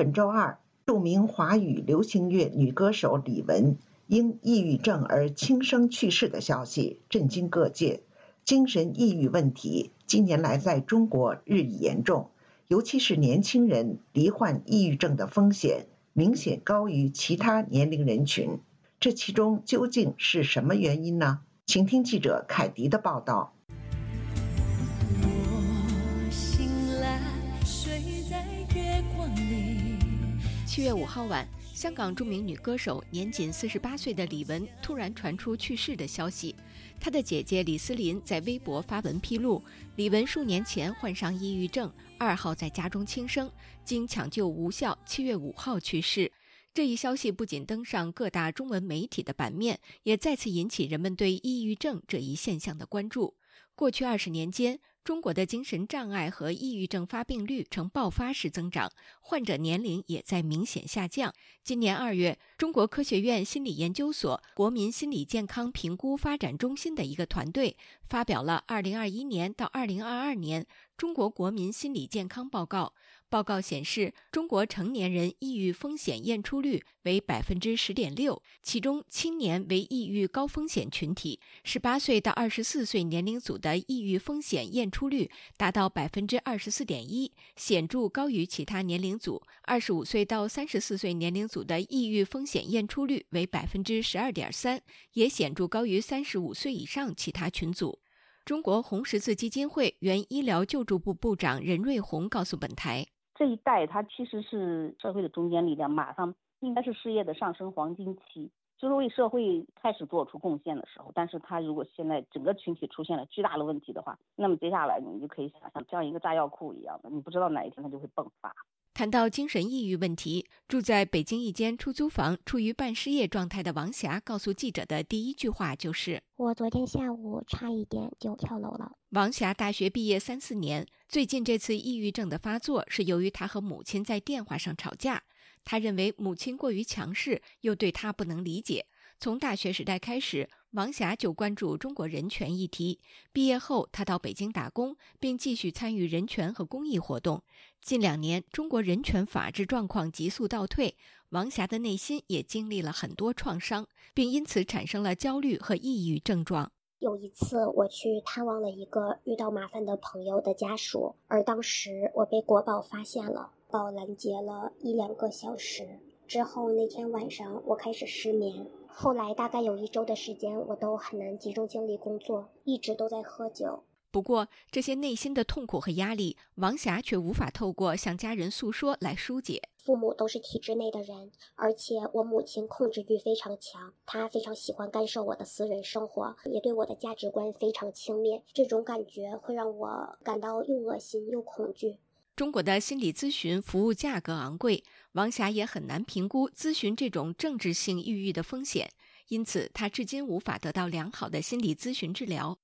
本周二，著名华语流行乐女歌手李玟因抑郁症而轻生去世的消息震惊各界。精神抑郁问题近年来在中国日益严重，尤其是年轻人罹患抑郁症的风险明显高于其他年龄人群。这其中究竟是什么原因呢？请听记者凯迪的报道。七月五号晚，香港著名女歌手年仅四十八岁的李玟突然传出去世的消息。她的姐姐李思琳在微博发文披露，李玟数年前患上抑郁症，二号在家中轻生，经抢救无效，七月五号去世。这一消息不仅登上各大中文媒体的版面，也再次引起人们对抑郁症这一现象的关注。过去二十年间，中国的精神障碍和抑郁症发病率呈爆发式增长，患者年龄也在明显下降。今年二月，中国科学院心理研究所国民心理健康评估发展中心的一个团队发表了《二零二一年到二零二二年中国国民心理健康报告》。报告显示，中国成年人抑郁风险验出率为百分之十点六，其中青年为抑郁高风险群体，十八岁到二十四岁年龄组的抑郁风险验出率达到百分之二十四点一，显著高于其他年龄组。二十五岁到三十四岁年龄组的抑郁风险验出率为百分之十二点三，也显著高于三十五岁以上其他群组。中国红十字基金会原医疗救助部部长任瑞红告诉本台。这一代他其实是社会的中坚力量，马上应该是事业的上升黄金期，就是为社会开始做出贡献的时候。但是他如果现在整个群体出现了巨大的问题的话，那么接下来你就可以想象，像一个炸药库一样的，你不知道哪一天它就会迸发。谈到精神抑郁问题，住在北京一间出租房、处于半失业状态的王霞告诉记者的第一句话就是：“我昨天下午差一点就跳楼了。”王霞大学毕业三四年，最近这次抑郁症的发作是由于她和母亲在电话上吵架。她认为母亲过于强势，又对她不能理解。从大学时代开始，王霞就关注中国人权议题。毕业后，她到北京打工，并继续参与人权和公益活动。近两年，中国人权法治状况急速倒退，王霞的内心也经历了很多创伤，并因此产生了焦虑和抑郁症状。有一次，我去探望了一个遇到麻烦的朋友的家属，而当时我被国宝发现了，宝拦截了一两个小时。之后那天晚上，我开始失眠。后来大概有一周的时间，我都很难集中精力工作，一直都在喝酒。不过，这些内心的痛苦和压力，王霞却无法透过向家人诉说来疏解。父母都是体制内的人，而且我母亲控制欲非常强，她非常喜欢干涉我的私人生活，也对我的价值观非常轻蔑。这种感觉会让我感到又恶心又恐惧。中国的心理咨询服务价格昂贵，王霞也很难评估咨询这种政治性抑郁的风险，因此她至今无法得到良好的心理咨询治疗。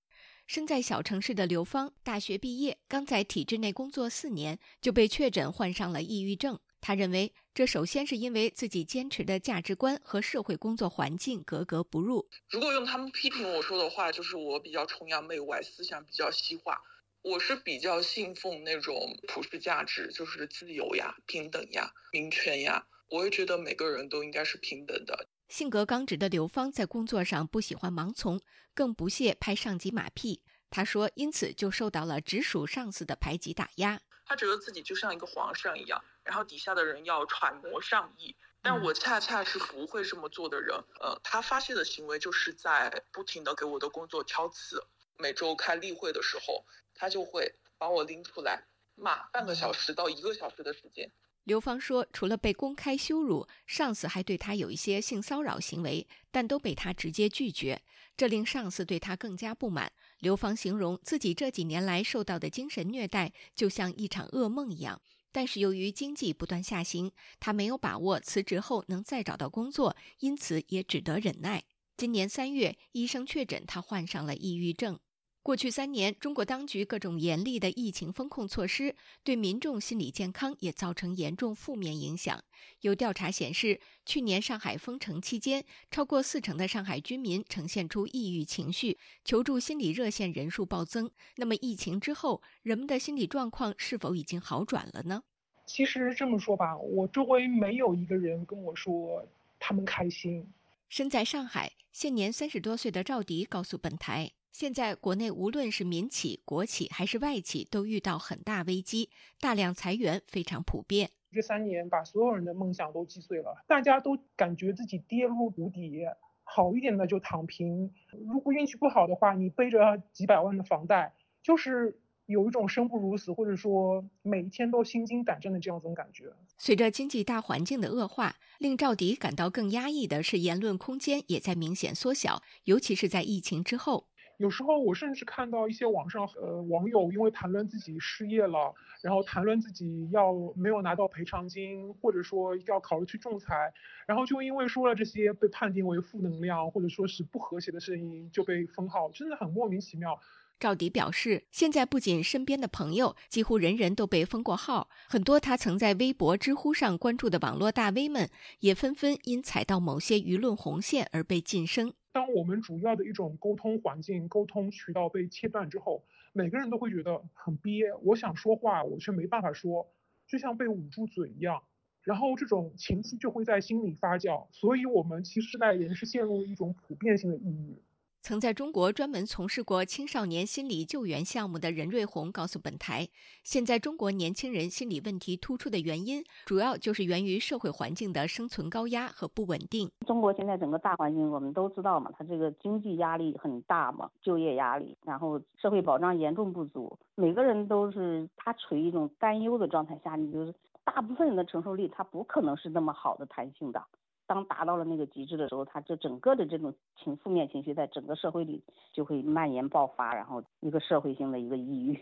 身在小城市的刘芳，大学毕业刚在体制内工作四年，就被确诊患上了抑郁症。他认为，这首先是因为自己坚持的价值观和社会工作环境格格不入。如果用他们批评我说的话，就是我比较崇洋媚外，思想比较西化。我是比较信奉那种普世价值，就是自由呀、平等呀、民权呀。我也觉得每个人都应该是平等的。性格刚直的刘芳在工作上不喜欢盲从，更不屑拍上级马屁。他说，因此就受到了直属上司的排挤打压。他觉得自己就像一个皇上一样，然后底下的人要揣摩上意。但我恰恰是不会这么做的人。呃，他发泄的行为就是在不停的给我的工作挑刺。每周开例会的时候。他就会把我拎出来骂半个小时到一个小时的时间。刘芳说，除了被公开羞辱，上司还对他有一些性骚扰行为，但都被他直接拒绝，这令上司对他更加不满。刘芳形容自己这几年来受到的精神虐待就像一场噩梦一样，但是由于经济不断下行，他没有把握辞职后能再找到工作，因此也只得忍耐。今年三月，医生确诊他患上了抑郁症。过去三年，中国当局各种严厉的疫情风控措施，对民众心理健康也造成严重负面影响。有调查显示，去年上海封城期间，超过四成的上海居民呈现出抑郁情绪，求助心理热线人数暴增。那么，疫情之后，人们的心理状况是否已经好转了呢？其实这么说吧，我周围没有一个人跟我说他们开心。身在上海，现年三十多岁的赵迪告诉本台，现在国内无论是民企、国企还是外企，都遇到很大危机，大量裁员非常普遍。这三年把所有人的梦想都击碎了，大家都感觉自己跌入谷底，好一点的就躺平，如果运气不好的话，你背着几百万的房贷，就是。有一种生不如死，或者说每一天都心惊胆战的这样一种感觉。随着经济大环境的恶化，令赵迪感到更压抑的是，言论空间也在明显缩小，尤其是在疫情之后。有时候我甚至看到一些网上呃网友因为谈论自己失业了，然后谈论自己要没有拿到赔偿金，或者说要考虑去仲裁，然后就因为说了这些被判定为负能量或者说是不和谐的声音就被封号，真的很莫名其妙。赵迪表示，现在不仅身边的朋友，几乎人人都被封过号，很多他曾在微博、知乎上关注的网络大 V 们，也纷纷因踩到某些舆论红线而被晋升。当我们主要的一种沟通环境、沟通渠道被切断之后，每个人都会觉得很憋。我想说话，我却没办法说，就像被捂住嘴一样，然后这种情绪就会在心里发酵。所以，我们其实在人是陷入一种普遍性的抑郁。曾在中国专门从事过青少年心理救援项目的任瑞红告诉本台，现在中国年轻人心理问题突出的原因，主要就是源于社会环境的生存高压和不稳定。中国现在整个大环境我们都知道嘛，它这个经济压力很大嘛，就业压力，然后社会保障严重不足，每个人都是他处于一种担忧的状态下，你就是大部分人的承受力，他不可能是那么好的弹性的。当达到了那个极致的时候，他这整个的这种情负面情绪在整个社会里就会蔓延爆发，然后一个社会性的一个抑郁。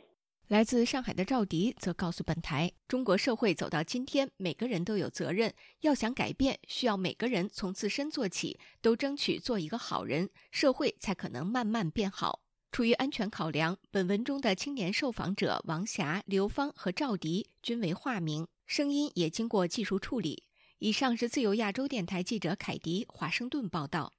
来自上海的赵迪则告诉本台，中国社会走到今天，每个人都有责任，要想改变，需要每个人从自身做起，都争取做一个好人，社会才可能慢慢变好。出于安全考量，本文中的青年受访者王霞、刘芳和赵迪均为化名，声音也经过技术处理。以上是自由亚洲电台记者凯迪华盛顿报道。